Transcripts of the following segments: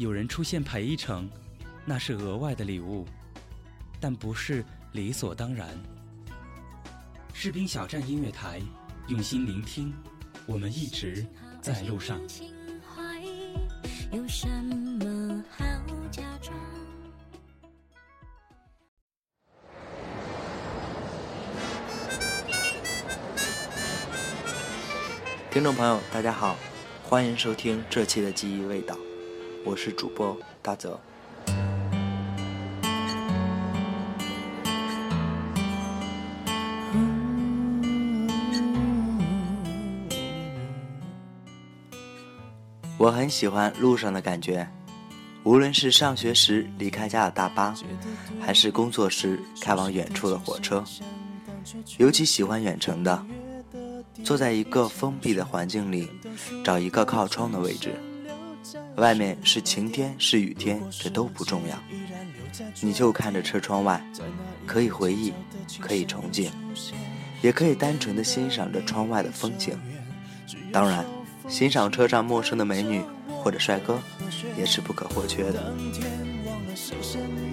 有人出现陪一程，那是额外的礼物，但不是理所当然。士兵小站音乐台，用心聆听，我们一直在路上。听众朋友，大家好，欢迎收听这期的记忆味道，我是主播大泽。我很喜欢路上的感觉，无论是上学时离开家的大巴，还是工作时开往远处的火车，尤其喜欢远程的。坐在一个封闭的环境里，找一个靠窗的位置。外面是晴天是雨天，这都不重要。你就看着车窗外，可以回忆，可以憧憬，也可以单纯的欣赏着窗外的风景。当然，欣赏车上陌生的美女或者帅哥，也是不可或缺的。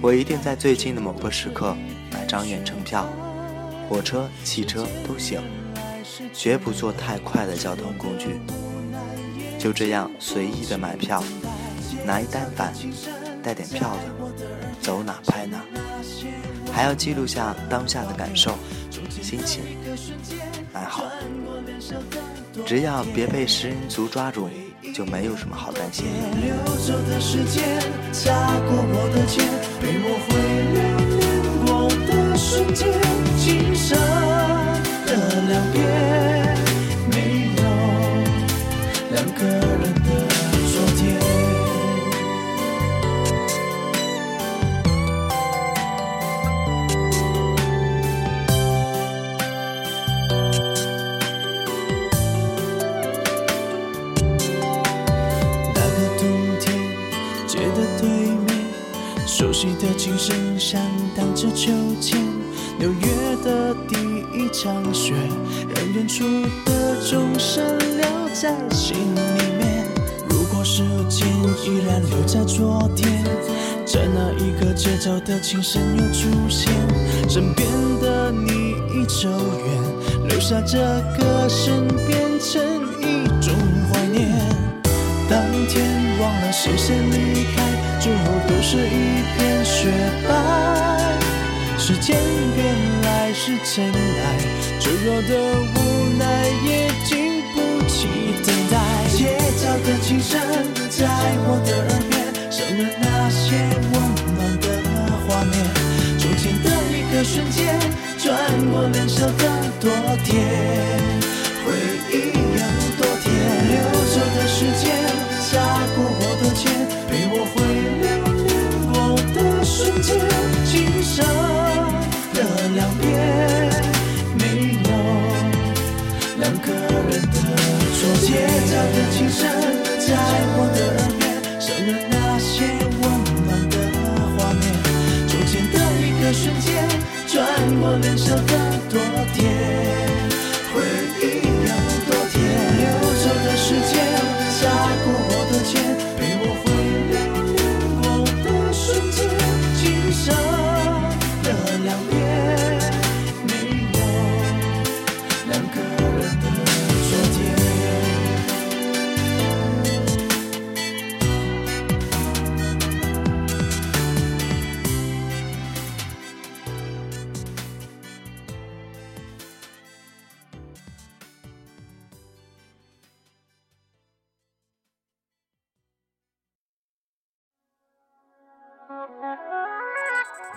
我一定在最近的某个时刻买张远程票，火车、汽车都行。绝不坐太快的交通工具，就这样随意的买票，拿一单反，带点票子，走哪拍哪，还要记录下当下的感受、心情，蛮好。只要别被食人族抓住，就没有什么好担心。的两边两个人的昨天。那个冬天，街的对面，熟悉的琴声响荡着秋千，纽约的第。一场雪，让远处的钟声留在心里面。如果时间依然留在昨天，在那一个街角的琴声又出现，身边的你已走远，留下这歌声变成一种怀念。当天忘了谁先离开，最后都是一片雪白。时间变来是尘埃，脆弱的无在我的耳边，剩了那些温暖的画面。从前的一个瞬间，转过脸笑的多甜，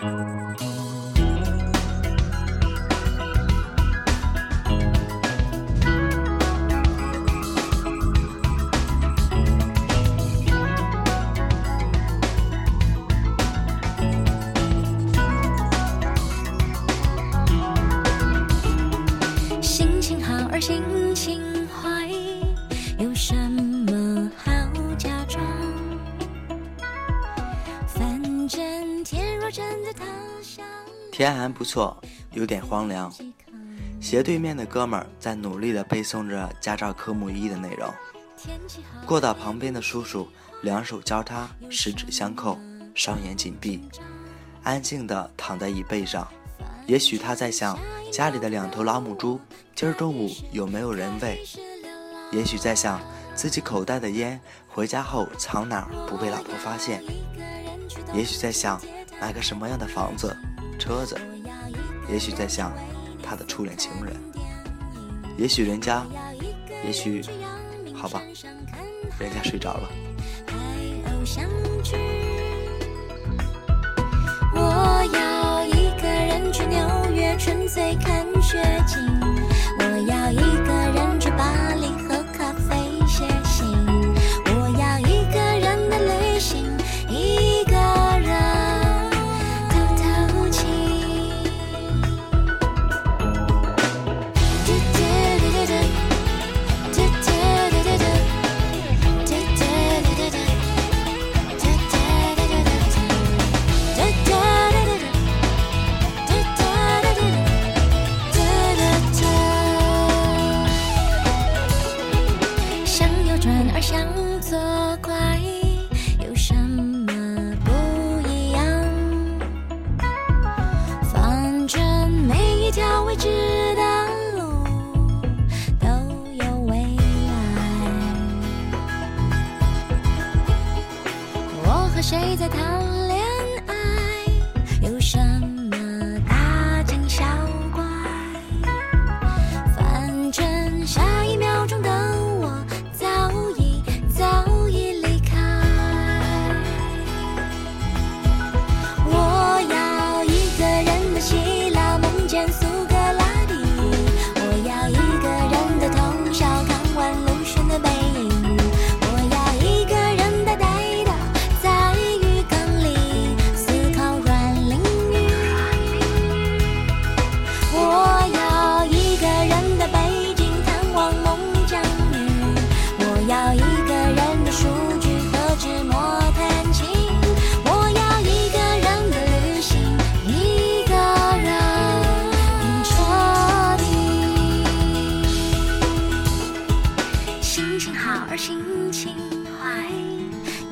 心天还不错，有点荒凉。斜对面的哥们儿在努力地背诵着驾照科目一的内容。过道旁边的叔叔两手交叉，十指相扣，双眼紧闭，安静地躺在椅背上。也许他在想家里的两头老母猪今儿中午有没有人喂，也许在想自己口袋的烟回家后藏哪儿不被老婆发现，也许在想买个什么样的房子、车子，也许在想他的初恋情人，也许人家，也许，好吧，人家睡着了。我要一个人去纽约纯粹看雪景，我要一个人心情好而心情坏，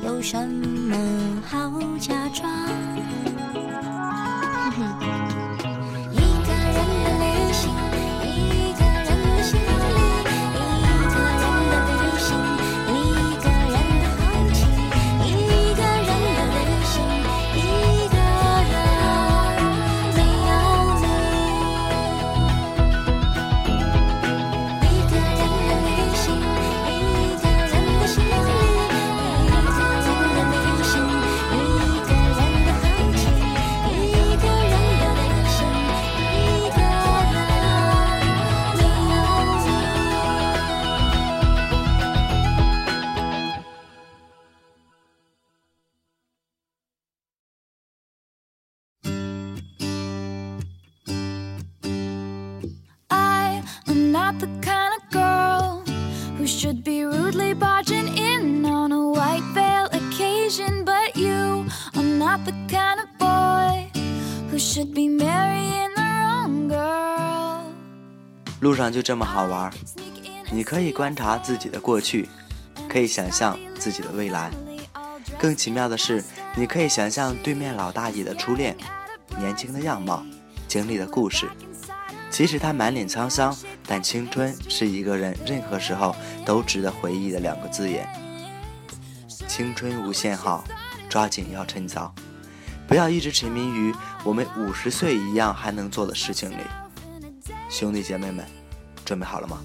有什么好假装？the kind of girl who should be rudely barging in on a white veil occasion, but you are not the kind of boy who should be marrying the wrong girl. 路上就这么好玩你可以观察自己的过去，可以想象自己的未来。更奇妙的是，你可以想象对面老大爷的初恋，年轻的样貌，经历的故事。即使他满脸沧桑，但青春是一个人任何时候都值得回忆的两个字眼。青春无限好，抓紧要趁早，不要一直沉迷于我们五十岁一样还能做的事情里。兄弟姐妹们，准备好了吗？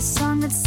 A song that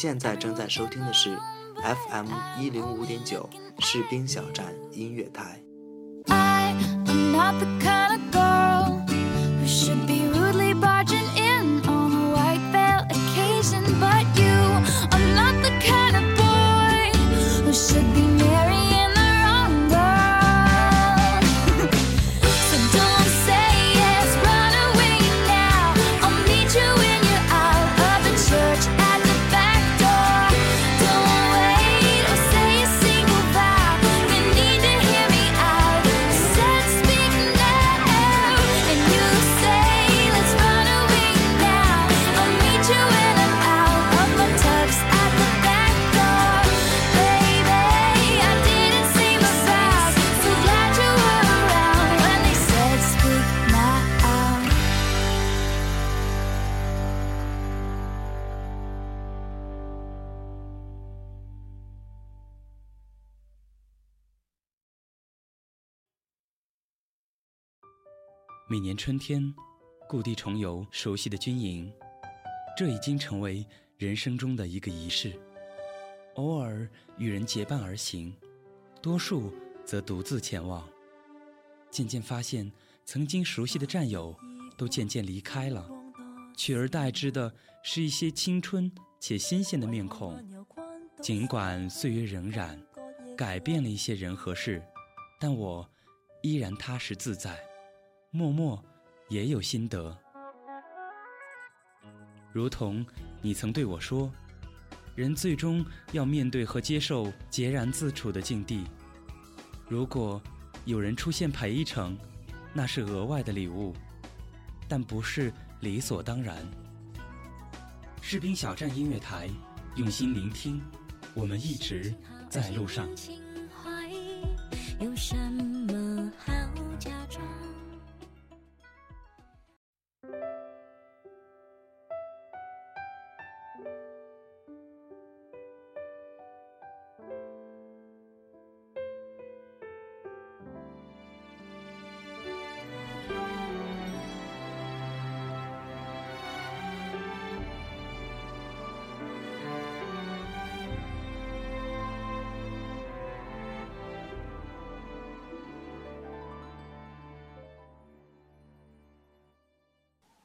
现在正在收听的是 FM 一零五点九士兵小站音乐台。I am not the kind of girl 每年春天，故地重游熟悉的军营，这已经成为人生中的一个仪式。偶尔与人结伴而行，多数则独自前往。渐渐发现，曾经熟悉的战友都渐渐离开了，取而代之的是一些青春且新鲜的面孔。尽管岁月荏苒，改变了一些人和事，但我依然踏实自在。默默也有心得，如同你曾对我说，人最终要面对和接受孑然自处的境地。如果有人出现陪一程，那是额外的礼物，但不是理所当然。士兵小站音乐台，用心聆听，我们一直在路上。有什么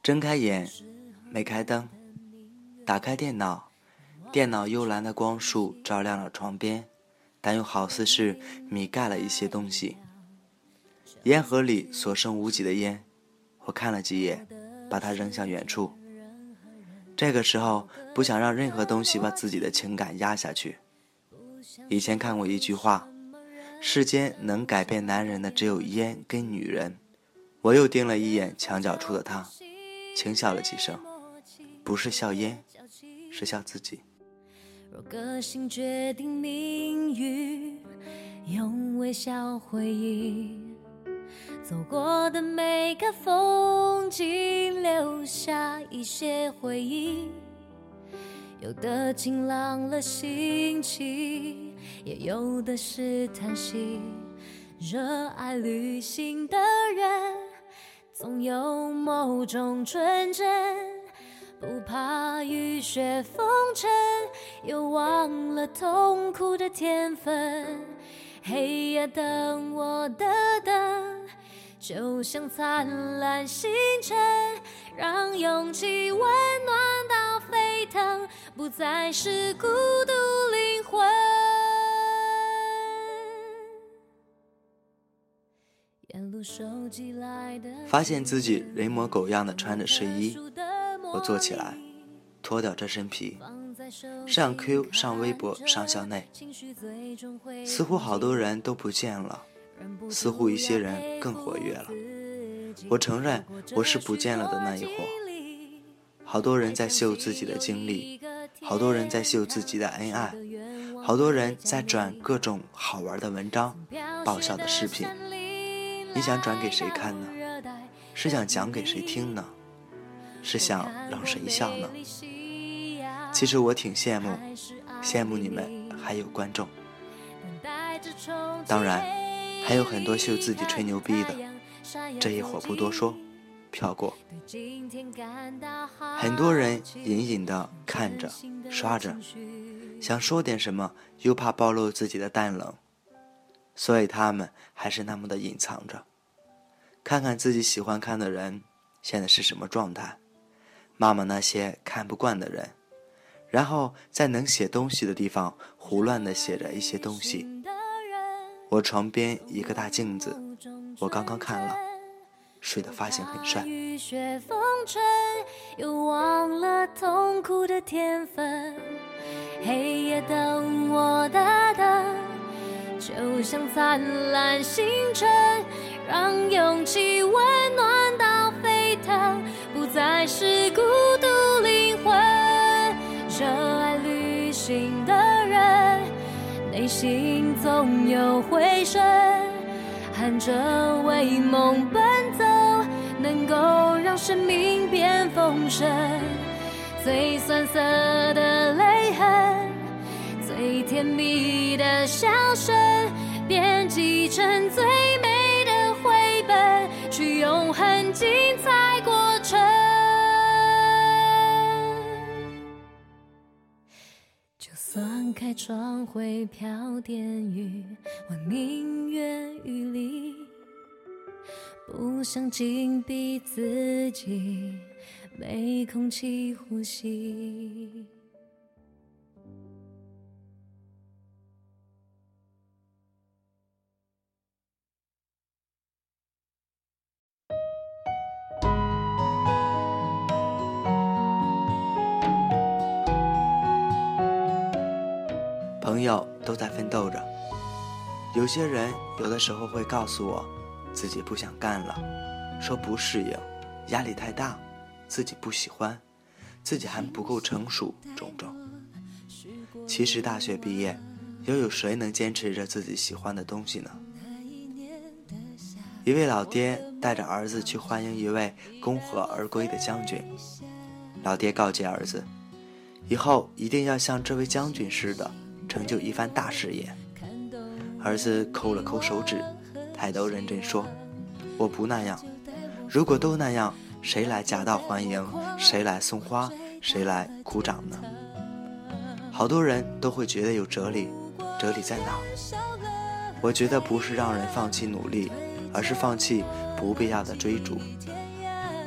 睁开眼，没开灯，打开电脑，电脑幽蓝的光束照亮了床边，但又好似是米盖了一些东西。烟盒里所剩无几的烟，我看了几眼，把它扔向远处。这个时候，不想让任何东西把自己的情感压下去。以前看过一句话：“世间能改变男人的只有烟跟女人。”我又盯了一眼墙角处的他，轻笑了几声，不是笑烟，是笑自己。若个性决定命运，用微笑回应，走过的每个风景，留下一些回忆。有的晴朗了心情，也有的是叹息。热爱旅行的人，总有某种纯真，不怕雨雪风尘，又忘了痛苦的天分。黑夜等我的灯，就像灿烂星辰，让勇气温暖到沸腾，不再是孤独灵魂。发现自己人模狗样的穿着睡衣，我坐起来，脱掉这身皮，上 Q 上微博上校内，似乎好多人都不见了，似乎一些人更活跃了。我承认我是不见了的那一伙。好多人在秀自己的经历，好多人在秀自己的恩爱，好多人在转各种好玩的文章、爆笑的视频。你想转给谁看呢？是想讲给谁听呢？是想让谁笑呢？其实我挺羡慕，羡慕你们还有观众。当然，还有很多秀自己吹牛逼的，这一会儿不多说，飘过。很多人隐隐的看着、刷着，想说点什么，又怕暴露自己的淡冷，所以他们还是那么的隐藏着。看看自己喜欢看的人现在是什么状态，骂骂那些看不惯的人，然后在能写东西的地方胡乱的写着一些东西。我床边一个大镜子，我刚刚看了，睡得发型很帅。雨雪风尘，又忘了痛苦的天分。黑夜等我的灯，就像灿烂星辰，让勇气温暖到沸腾，不再是孤独灵魂。热爱旅行的人，内心总有回声，含着为梦奔走，能够让生命变丰盛。最酸涩的泪痕，最甜蜜的笑声，编辑成最美的绘本，去永恒精彩过程。就算开窗会飘点雨，我宁愿雨里，不想紧闭自己，没空气呼吸。都在奋斗着，有些人有的时候会告诉我，自己不想干了，说不适应，压力太大，自己不喜欢，自己还不够成熟，种种。其实大学毕业，又有谁能坚持着自己喜欢的东西呢？一位老爹带着儿子去欢迎一位恭贺而归的将军，老爹告诫儿子，以后一定要像这位将军似的。成就一番大事业。儿子抠了抠手指，抬头认真说：“我不那样。如果都那样，谁来夹道欢迎？谁来送花？谁来鼓掌呢？”好多人都会觉得有哲理，哲理在哪？我觉得不是让人放弃努力，而是放弃不必要的追逐，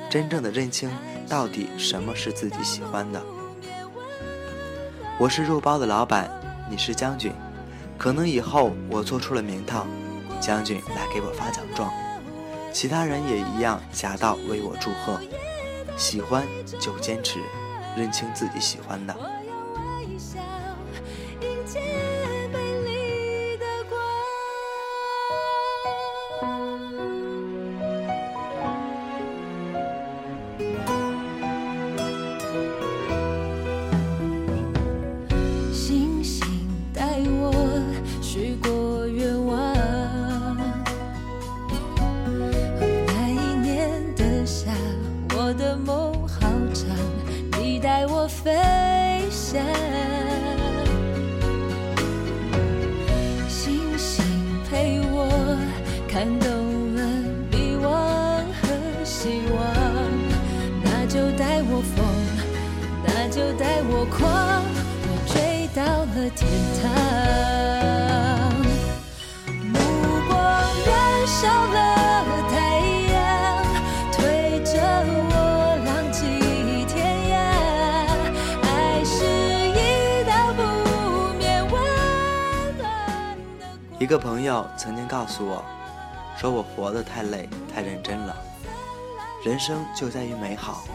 真正的认清到底什么是自己喜欢的。我是肉包的老板。你是将军，可能以后我做出了名堂，将军来给我发奖状，其他人也一样夹道为我祝贺。喜欢就坚持，认清自己喜欢的。一个朋友曾经告诉我，说我活得太累、太认真了。人生就在于美好，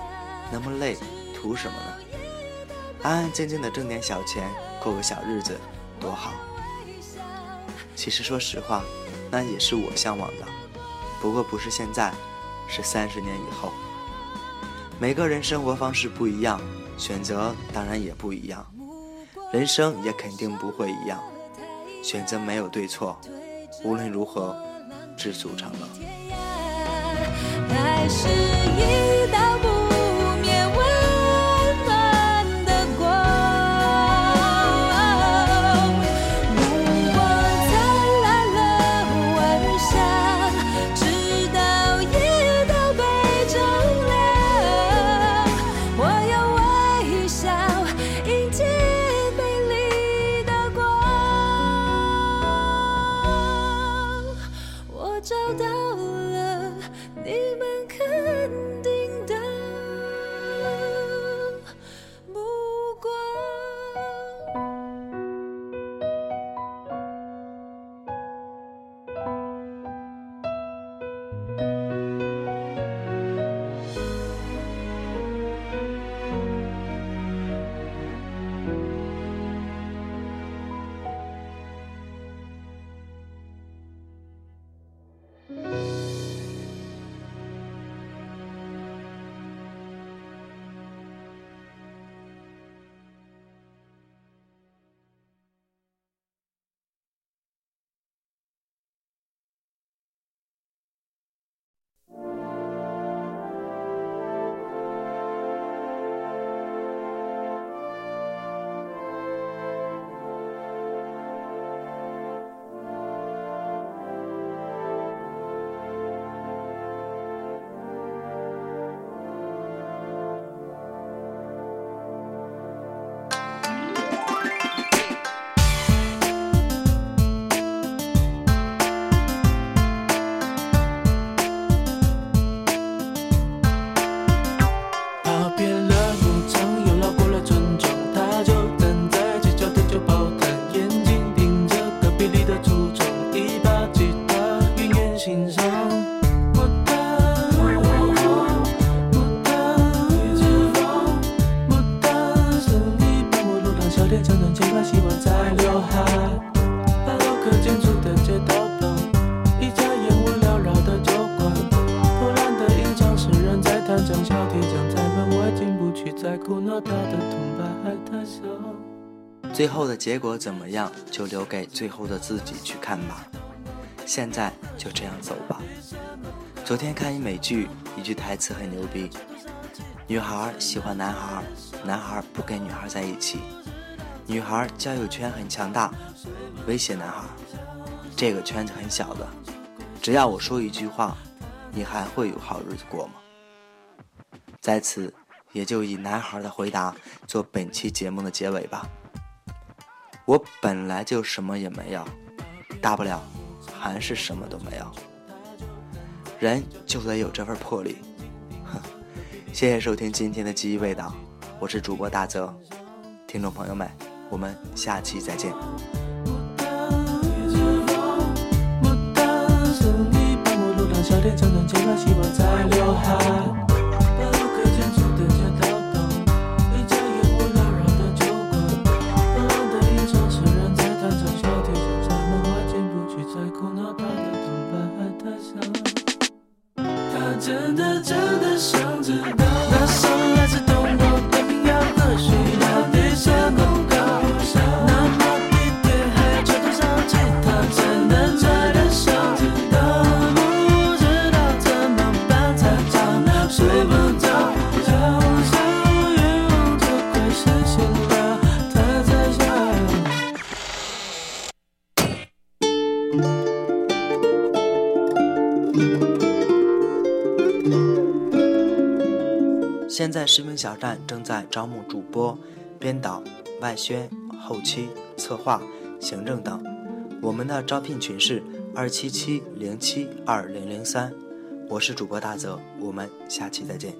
那么累，图什么呢？安安静静的挣点小钱，过个小日子，多好。其实说实话，那也是我向往的，不过不是现在，是三十年以后。每个人生活方式不一样，选择当然也不一样，人生也肯定不会一样。选择没有对错，无论如何，知足常乐。后的结果怎么样，就留给最后的自己去看吧。现在就这样走吧。昨天看一美剧，一句台词很牛逼：女孩喜欢男孩，男孩不跟女孩在一起。女孩交友圈很强大，威胁男孩。这个圈子很小的，只要我说一句话，你还会有好日子过吗？在此，也就以男孩的回答做本期节目的结尾吧。我本来就什么也没有，大不了还是什么都没有。人就得有这份魄力。哼，谢谢收听今天的记忆味道，我是主播大泽，听众朋友们，我们下期再见。牡丹，是你伴我路上笑脸常常牵挂，希望在刘海。在视频小站正在招募主播、编导、外宣、后期、策划、行政等。我们的招聘群是二七七零七二零零三。我是主播大泽，我们下期再见。